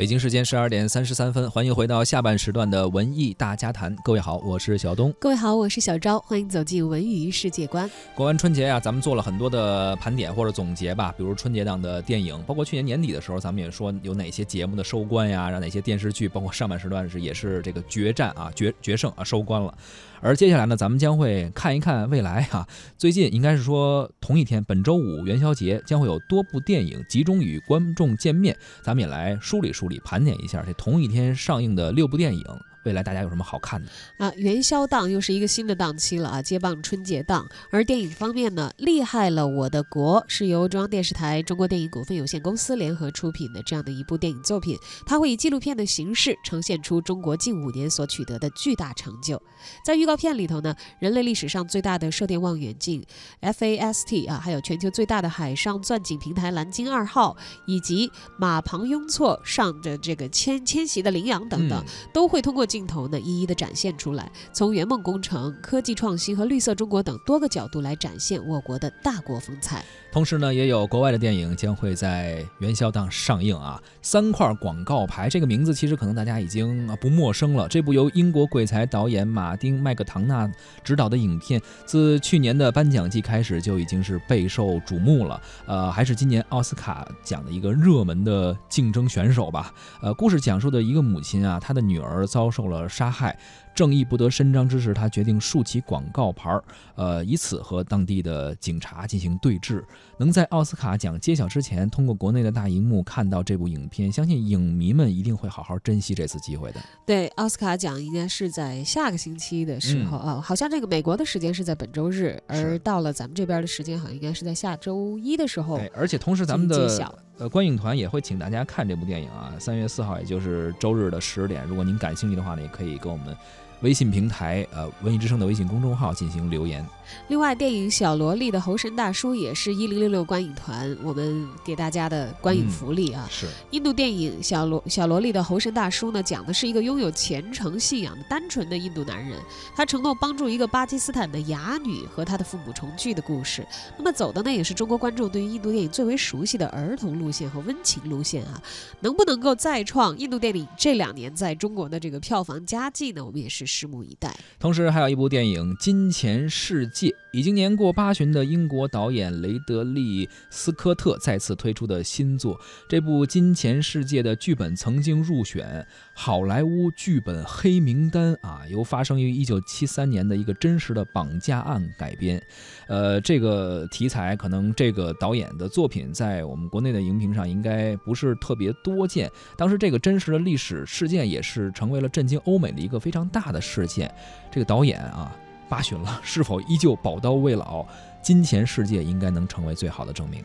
北京时间十二点三十三分，欢迎回到下半时段的文艺大家谈。各位好，我是小东。各位好，我是小昭。欢迎走进文娱世界观。过完春节呀，咱们做了很多的盘点或者总结吧，比如春节档的电影，包括去年年底的时候，咱们也说有哪些节目的收官呀，让哪些电视剧，包括上半时段是也是这个决战啊，决决胜啊，收官了。而接下来呢，咱们将会看一看未来哈。最近应该是说同一天，本周五元宵节将会有多部电影集中与观众见面，咱们也来梳理梳理，盘点一下这同一天上映的六部电影。未来大家有什么好看的啊？元宵档又是一个新的档期了啊，接棒春节档。而电影方面呢，厉害了我的国是由中央电视台中国电影股份有限公司联合出品的这样的一部电影作品，它会以纪录片的形式呈现出中国近五年所取得的巨大成就。在预告片里头呢，人类历史上最大的射电望远镜 FAST 啊，还有全球最大的海上钻井平台蓝鲸二号，以及马旁雍错上的这个迁迁徙的羚羊等等，都会通过。镜头呢，一一的展现出来，从圆梦工程、科技创新和绿色中国等多个角度来展现我国的大国风采。同时呢，也有国外的电影将会在元宵档上映啊。三块广告牌这个名字其实可能大家已经不陌生了。这部由英国鬼才导演马丁麦克唐纳执导的影片，自去年的颁奖季开始就已经是备受瞩目了。呃，还是今年奥斯卡奖的一个热门的竞争选手吧。呃，故事讲述的一个母亲啊，她的女儿遭受。受了杀害，正义不得伸张之时，他决定竖起广告牌儿，呃，以此和当地的警察进行对峙。能在奥斯卡奖揭晓之前，通过国内的大荧幕看到这部影片，相信影迷们一定会好好珍惜这次机会的。对，奥斯卡奖应该是在下个星期的时候啊，好像这个美国的时间是在本周日，而到了咱们这边的时间，好像应该是在下周一的时候。对，而且同时咱们的。呃，观影团也会请大家看这部电影啊。三月四号，也就是周日的十点，如果您感兴趣的话呢，也可以跟我们。微信平台，呃，文艺之声的微信公众号进行留言。另外，电影《小萝莉》的猴神大叔也是一零六六观影团我们给大家的观影福利啊。是印度电影《小萝小萝莉》的猴神大叔呢，讲的是一个拥有虔诚信仰的单纯的印度男人，他承诺帮助一个巴基斯坦的哑女和他的父母重聚的故事。那么走的呢，也是中国观众对于印度电影最为熟悉的儿童路线和温情路线啊。能不能够再创印度电影这两年在中国的这个票房佳绩呢？我们也是。拭目以待。同时，还有一部电影《金钱世界》，已经年过八旬的英国导演雷德利·斯科特再次推出的新作。这部《金钱世界》的剧本曾经入选好莱坞剧本黑名单啊，由发生于1973年的一个真实的绑架案改编。呃，这个题材可能这个导演的作品在我们国内的荧屏上应该不是特别多见。当时这个真实的历史事件也是成为了震惊欧美的一个非常大的。事件，这个导演啊，八旬了，是否依旧宝刀未老？金钱世界应该能成为最好的证明。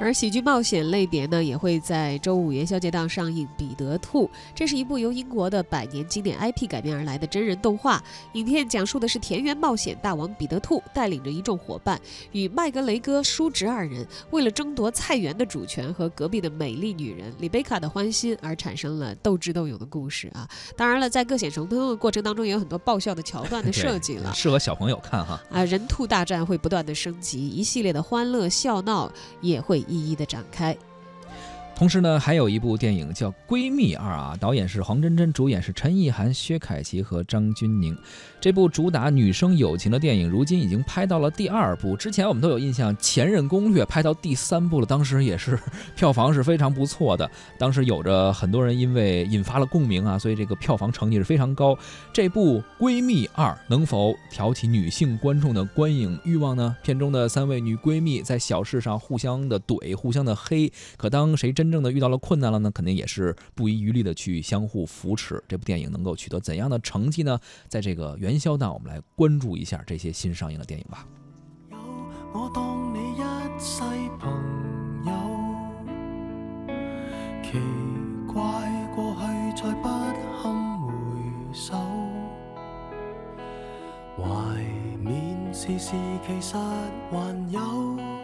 而喜剧冒险类别呢，也会在周五元宵节档上映《彼得兔》。这是一部由英国的百年经典 IP 改编而来的真人动画影片，讲述的是田园冒险大王彼得兔带领着一众伙伴，与麦格雷戈叔侄二人为了争夺菜园的主权和隔壁的美丽女人里贝卡的欢心而产生了斗智斗勇的故事啊！当然了，在各显神通的过程当中，也有很多爆笑的桥段的 设计了，适合小朋友看哈。啊，人兔大战会不断的升级，一系列的欢乐笑闹也会。一一的展开。同时呢，还有一部电影叫《闺蜜二》啊，导演是黄真真，主演是陈意涵、薛凯琪和张钧甯。这部主打女生友情的电影，如今已经拍到了第二部。之前我们都有印象，《前任攻略》拍到第三部了，当时也是票房是非常不错的。当时有着很多人因为引发了共鸣啊，所以这个票房成绩是非常高。这部《闺蜜二》能否挑起女性观众的观影欲望呢？片中的三位女闺蜜在小事上互相的怼、互相的黑，可当谁真真正的遇到了困难了呢，肯定也是不遗余力的去相互扶持。这部电影能够取得怎样的成绩呢？在这个元宵档，我们来关注一下这些新上映的电影吧。有我当你一世朋友，奇怪过去再不堪回首，怀缅时事其实还有。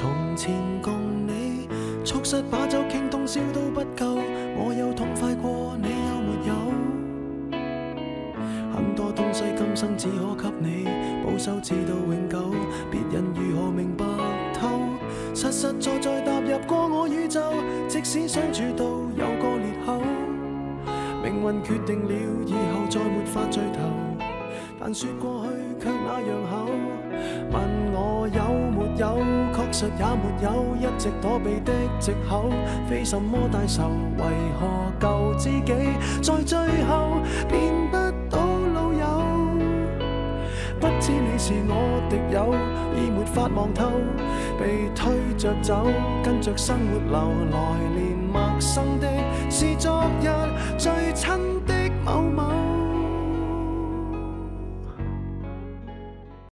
从前共你促膝把酒倾通宵都不够我有痛快过你有没有很多东西今生只可给你保守至到永久别人如何明白透实实在在踏入过我宇宙即使相处到有个裂口命运决定了以后再没法聚头但说过去却那样厚我有没有，确实也没有，一直躲避的藉口，非什么大仇，为何旧知己在最后变不到老友？不知你是我敌友，已没法望透，被推着走，跟着生活流来年陌生的是昨日最亲的某某。